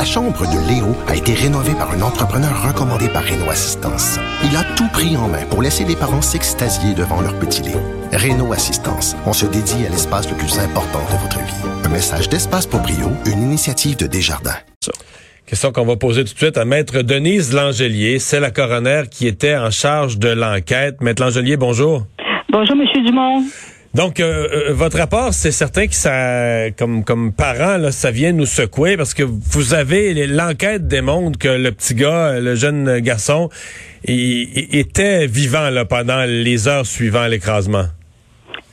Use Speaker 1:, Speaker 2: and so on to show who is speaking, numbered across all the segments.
Speaker 1: La chambre de Léo a été rénovée par un entrepreneur recommandé par Renault Assistance. Il a tout pris en main pour laisser les parents s'extasier devant leur petit Léo. Renault Assistance, on se dédie à l'espace le plus important de votre vie. Un message d'Espace pour Brio, une initiative de Desjardins.
Speaker 2: Question qu'on va poser tout de suite à Maître Denise Langelier. C'est la coroner qui était en charge de l'enquête. Maître Langelier, bonjour.
Speaker 3: Bonjour, Monsieur Dumont.
Speaker 2: Donc, euh, euh, votre rapport, c'est certain que ça, comme comme parent, là, ça vient nous secouer parce que vous avez l'enquête démontre que le petit gars, le jeune garçon, il, était vivant là pendant les heures suivant l'écrasement.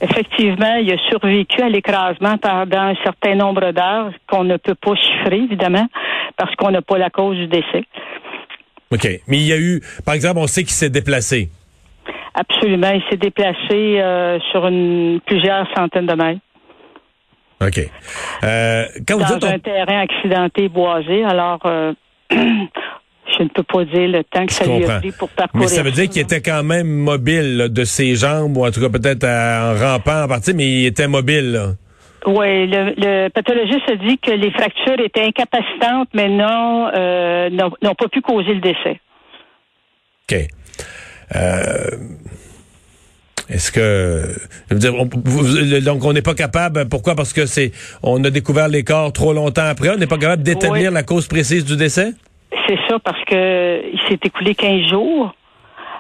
Speaker 3: Effectivement, il a survécu à l'écrasement pendant un certain nombre d'heures qu'on ne peut pas chiffrer, évidemment, parce qu'on n'a pas la cause du décès.
Speaker 2: OK. Mais il y a eu, par exemple, on sait qu'il s'est déplacé.
Speaker 3: Absolument. Il s'est déplacé euh, sur une, plusieurs centaines de mètres.
Speaker 2: OK. Euh, quand
Speaker 3: Dans un terrain accidenté boisé. Alors, euh, je ne peux pas dire le temps que ça lui a pris pour parcourir.
Speaker 2: Mais ça veut dire qu'il était quand même mobile de ses jambes, ou en tout cas peut-être en rampant en partie, mais il était mobile. Là.
Speaker 3: Oui, le, le, pathologiste a dit que les fractures étaient incapacitantes, mais non, n'ont pas pu causer le décès.
Speaker 2: OK. Euh, est-ce que je veux dire, donc on n'est pas capable pourquoi? Parce que c'est on a découvert les corps trop longtemps après, on n'est pas capable d'établir la cause précise du décès?
Speaker 3: C'est ça parce que il s'est écoulé 15 jours.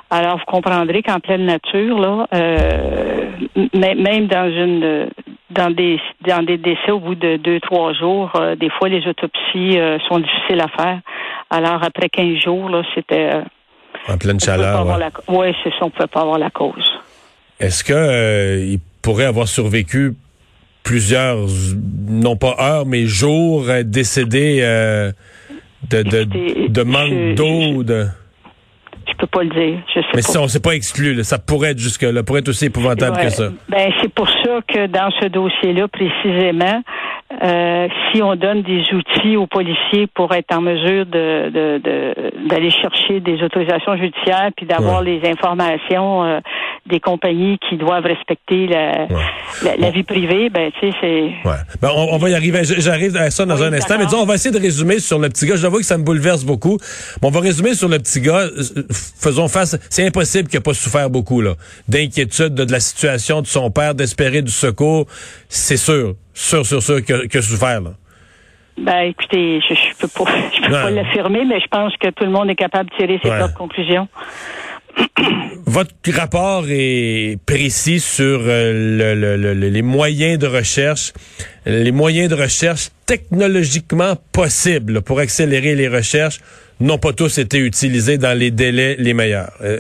Speaker 3: Alors vous comprendrez qu'en pleine nature là euh, même dans une dans des dans des décès au bout de deux trois jours, euh, des fois les autopsies euh, sont difficiles à faire. Alors après 15 jours là, c'était
Speaker 2: en pleine chaleur.
Speaker 3: Oui, c'est ça, on ne peut pas avoir la cause.
Speaker 2: Est-ce que euh, il pourrait avoir survécu plusieurs, non pas heures, mais jours euh, décédés euh, de, de, de, manque d'eau? De...
Speaker 3: Je peux pas le dire. Je sais
Speaker 2: mais si on s'est pas exclu, ça pourrait être jusque-là, pourrait être aussi épouvantable que ça.
Speaker 3: Ben, c'est pour ça que dans ce dossier-là, précisément, euh, si on donne des outils aux policiers pour être en mesure de, d'aller chercher des autorisations judiciaires puis d'avoir les informations euh, des compagnies qui doivent respecter la, la, vie privée, ben tu sais c'est.
Speaker 2: Ouais. Ben, on, va y arriver. J'arrive à ça dans un instant. Mais disons, on va essayer de résumer sur le petit gars. Je vois que ça me bouleverse beaucoup. on va résumer sur le petit gars. Faisons face. C'est impossible qu'il n'ait pas souffert beaucoup là, d'inquiétude de, de la situation de son père, d'espérer du secours. C'est sûr sûr, sûr, sûr que, que souffert, là.
Speaker 3: Ben, écoutez, je, je peux pas, je peux pas l'affirmer, mais je pense que tout le monde est capable de tirer ses propres conclusions.
Speaker 2: Votre rapport est précis sur euh, le, les moyens de recherche, les moyens de recherche technologiquement possibles pour accélérer les recherches n'ont pas tous été utilisés dans les délais les meilleurs. Euh,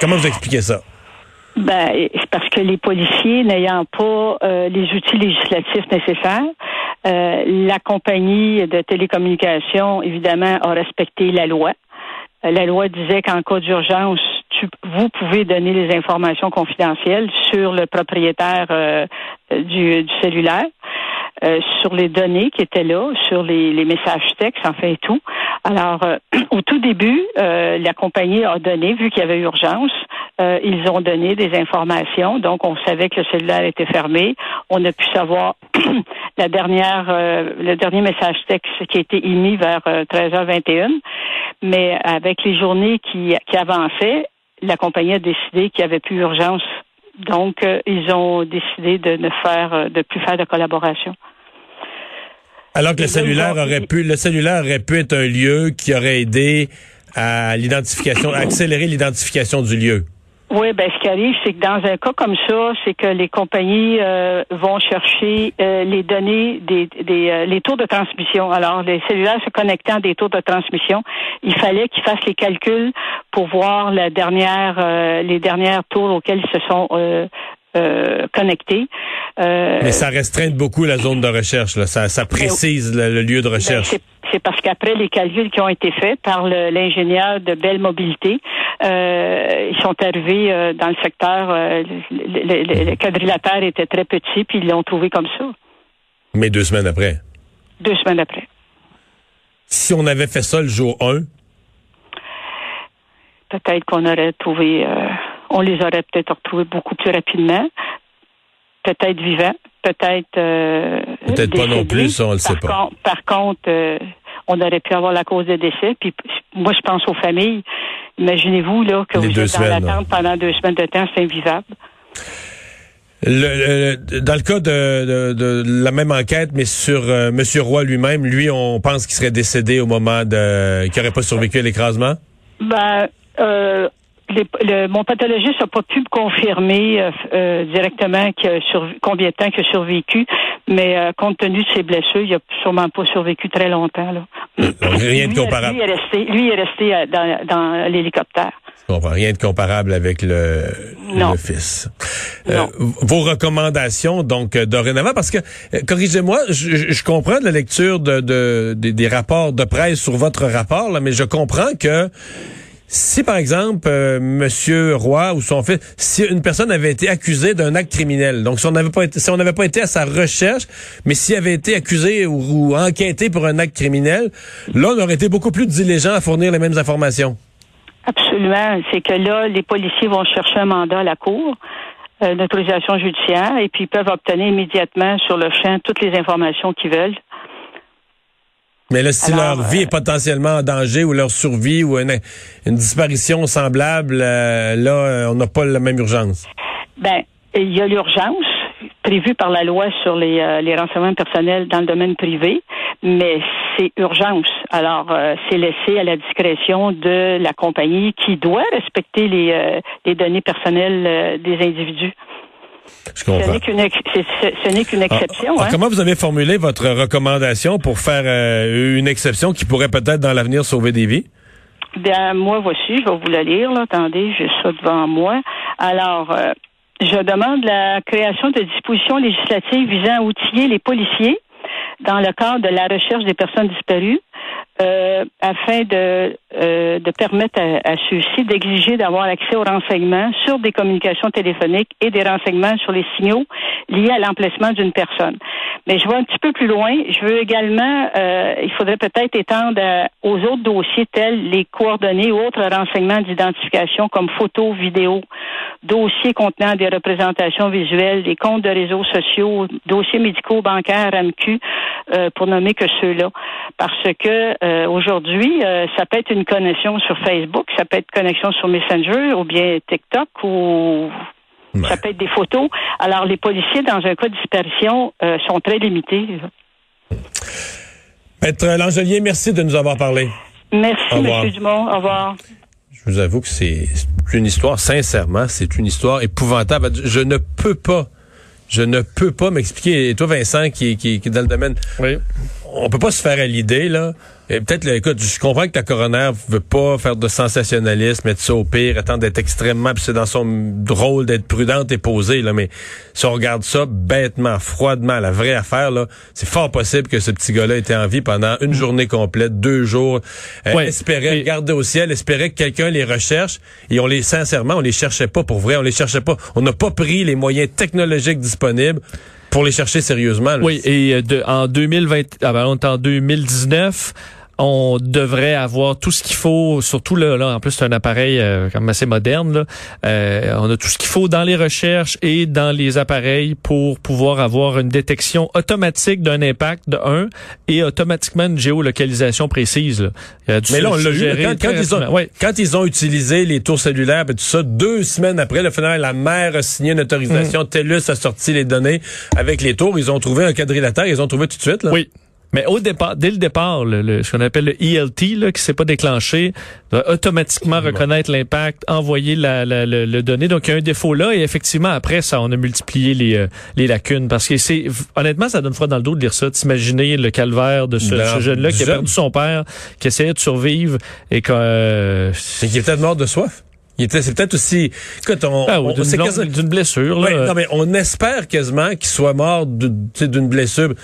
Speaker 2: comment vous expliquez ça?
Speaker 3: Ben, c'est parce que les policiers, n'ayant pas euh, les outils législatifs nécessaires, euh, la compagnie de télécommunications, évidemment, a respecté la loi. La loi disait qu'en cas d'urgence, vous pouvez donner les informations confidentielles sur le propriétaire du, cellulaire. Sur les données qui étaient là, sur les, les messages textes, enfin tout. Alors, au tout début, la compagnie a donné, vu qu'il y avait urgence, euh, ils ont donné des informations, donc on savait que le cellulaire était fermé. On a pu savoir la dernière, euh, le dernier message texte qui a été émis vers 13h21. Euh, Mais avec les journées qui, qui avançaient, la compagnie a décidé qu'il n'y avait plus urgence. Donc, ils ont décidé de ne faire, de plus faire de collaboration.
Speaker 2: Alors que le cellulaire aurait pu, le cellulaire aurait pu être un lieu qui aurait aidé à l'identification, à accélérer l'identification du lieu.
Speaker 3: Oui, ben ce qui arrive, c'est que dans un cas comme ça, c'est que les compagnies euh, vont chercher euh, les données des, des euh, les tours de transmission. Alors, les cellulaires se connectant à des tours de transmission, il fallait qu'ils fassent les calculs pour voir la dernière les dernières tours auxquelles ils se sont connectés.
Speaker 2: Mais ça restreint beaucoup la zone de recherche. Là. Ça, ça précise le, lieu de ben, recherche
Speaker 3: c'est parce qu'après les calculs qui ont été faits par l'ingénieur de Belle Mobilité, euh, ils sont arrivés euh, dans le secteur, euh, le, quadrilatère était très petit, puis ils l'ont trouvé comme ça.
Speaker 2: Mais deux semaines après?
Speaker 3: Deux semaines après.
Speaker 2: Si on avait fait ça le jour 1?
Speaker 3: Peut-être qu'on aurait trouvé, on les aurait peut-être retrouvés beaucoup plus rapidement peut-être vivants, peut-être.
Speaker 2: peut-être pas non plus, on le sait pas.
Speaker 3: par contre, on aurait pu avoir la cause de décès. Puis moi, je pense aux familles. Imaginez-vous là que vous êtes dans l'attente pendant deux semaines de temps, c'est invivable.
Speaker 2: Le, dans le cas de, de, la même enquête, mais sur euh, Monsieur Roy lui-même, lui, on pense qu'il serait décédé au moment de, qu'il n'aurait pas survécu à l'écrasement?
Speaker 3: Ben, euh, le, mon pathologiste n'a pas pu me confirmer euh, euh, directement combien de temps il a survécu, mais euh, compte tenu de ses blessures, il n'a sûrement pas survécu très longtemps. Là.
Speaker 2: Rien de comparable.
Speaker 3: Lui, est resté, lui est resté dans, dans l'hélicoptère.
Speaker 2: Rien de comparable avec le, le fils. vos recommandations, donc, dorénavant, parce que, corrigez-moi, je, je, comprends de la lecture de, de, des rapports de presse sur votre rapport, là, mais je comprends que si par exemple euh, Monsieur Roy ou son fils, si une personne avait été accusée d'un acte criminel, donc si on n'avait pas été, si on n'avait pas été à sa recherche, mais s'il avait été accusé ou, enquêté pour un acte criminel, là on aurait été beaucoup plus diligent à fournir les mêmes informations.
Speaker 3: Absolument, c'est que là les policiers vont chercher un mandat à la cour. Euh, d'autorisation judiciaire et puis ils peuvent obtenir immédiatement sur le champ toutes les informations qu'ils veulent.
Speaker 2: Mais là, si leur vie est euh, potentiellement en danger ou leur survie ou une, disparition semblable, euh, là, euh, on n'a pas la même urgence.
Speaker 3: Ben, il y a l'urgence prévue par la loi sur les, renseignements personnels dans le domaine privé, mais c'est urgence. Alors, c'est laissé à la discrétion de la compagnie qui doit respecter les, les données personnelles des individus. Ce n'est qu'une ah, exception.
Speaker 2: Ah, hein? Comment vous avez formulé votre recommandation pour faire euh, une exception qui pourrait peut-être dans l'avenir sauver des vies?
Speaker 3: Bien, moi, voici, je vais vous la lire. Là. Attendez, j'ai ça devant moi. Alors, euh, je demande la création de dispositions législatives visant à outiller les policiers dans le cadre de la recherche des personnes disparues euh, afin de, euh, de permettre à, ceux-ci d'exiger d'avoir accès aux renseignements sur des communications téléphoniques et des renseignements sur les signaux liés à l'emplacement d'une personne. Mais je vais un petit peu plus loin. Je veux également, euh, il faudrait peut-être étendre aux autres dossiers tels les coordonnées ou autres renseignements d'identification comme photos, vidéos, dossiers contenant des représentations visuelles, des comptes de réseaux sociaux, dossiers médicaux, bancaires, MQ, pour nommer que ceux-là. Parce que euh, aujourd'hui, euh, ça peut être une connexion sur Facebook, ça peut être connexion sur Messenger ou bien TikTok ou ça peut être des photos. Alors, les policiers, dans un cas de disparition, euh, sont très limités.
Speaker 2: Maître Langelier, merci de nous avoir parlé.
Speaker 3: Merci, M. Dumont. Au revoir.
Speaker 2: Je vous avoue que c'est une histoire, sincèrement, c'est une histoire épouvantable. Je ne peux pas, je ne peux pas m'expliquer. Et toi, Vincent, qui, qui, qui est dans le domaine,
Speaker 4: oui.
Speaker 2: On peut pas se faire à l'idée, là peut-être, écoute, je comprends que ta coroner veut pas faire de sensationnalisme, mettre ça au pire, attendre d'être extrêmement, puis c'est dans son rôle d'être prudente et posée, là, mais si on regarde ça bêtement, froidement, la vraie affaire, là, c'est fort possible que ce petit gars-là était en vie pendant une journée complète, deux jours, euh, espérait regarder au ciel, espérait que quelqu'un les recherche, et on les, sincèrement, on les cherchait pas pour vrai, on les cherchait pas. On n'a pas pris les moyens technologiques disponibles pour les chercher sérieusement.
Speaker 4: Oui, et euh, de, en 2020, ah ben, en 2019 on devrait avoir tout ce qu'il faut, surtout là, là en plus c'est un appareil euh, quand même assez moderne. Là. Euh, on a tout ce qu'il faut dans les recherches et dans les appareils pour pouvoir avoir une détection automatique d'un impact de 1 et automatiquement une géolocalisation précise.
Speaker 2: Mais là, on l'a quand, ils ont, quand ils ont utilisé les tours cellulaires et tout ça, deux semaines après, le final, la mère a signé une autorisation, mm. TELUS a sorti les données avec les tours, ils ont trouvé un quadrilatère, ils ont trouvé tout de suite. Là?
Speaker 4: Oui. Mais au départ, dès le départ, le, ce qu'on appelle le ELT, là, qui s'est pas déclenché, va automatiquement reconnaître l'impact, envoyer la, la, le, donné. Donc, il y a un défaut là. Et effectivement, après ça, on a multiplié les, euh, les lacunes. Parce que c'est honnêtement, ça donne froid dans le dos de lire ça. T'imaginer le calvaire de ce, jeune-là qui a perdu son père, qui essayait de survivre et que... Euh,
Speaker 2: qui est peut-être mort de soif. Il était, c'est peut-être aussi, écoute, on,
Speaker 4: ah, d'une, blessure. Là.
Speaker 2: non, mais on espère quasiment qu'il soit mort d'une blessure.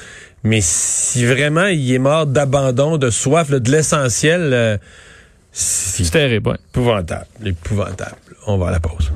Speaker 2: Mais si vraiment il est mort d'abandon, de soif, de l'essentiel, euh,
Speaker 4: c'est terrible.
Speaker 2: Épouvantable, épouvantable. On va à la pause.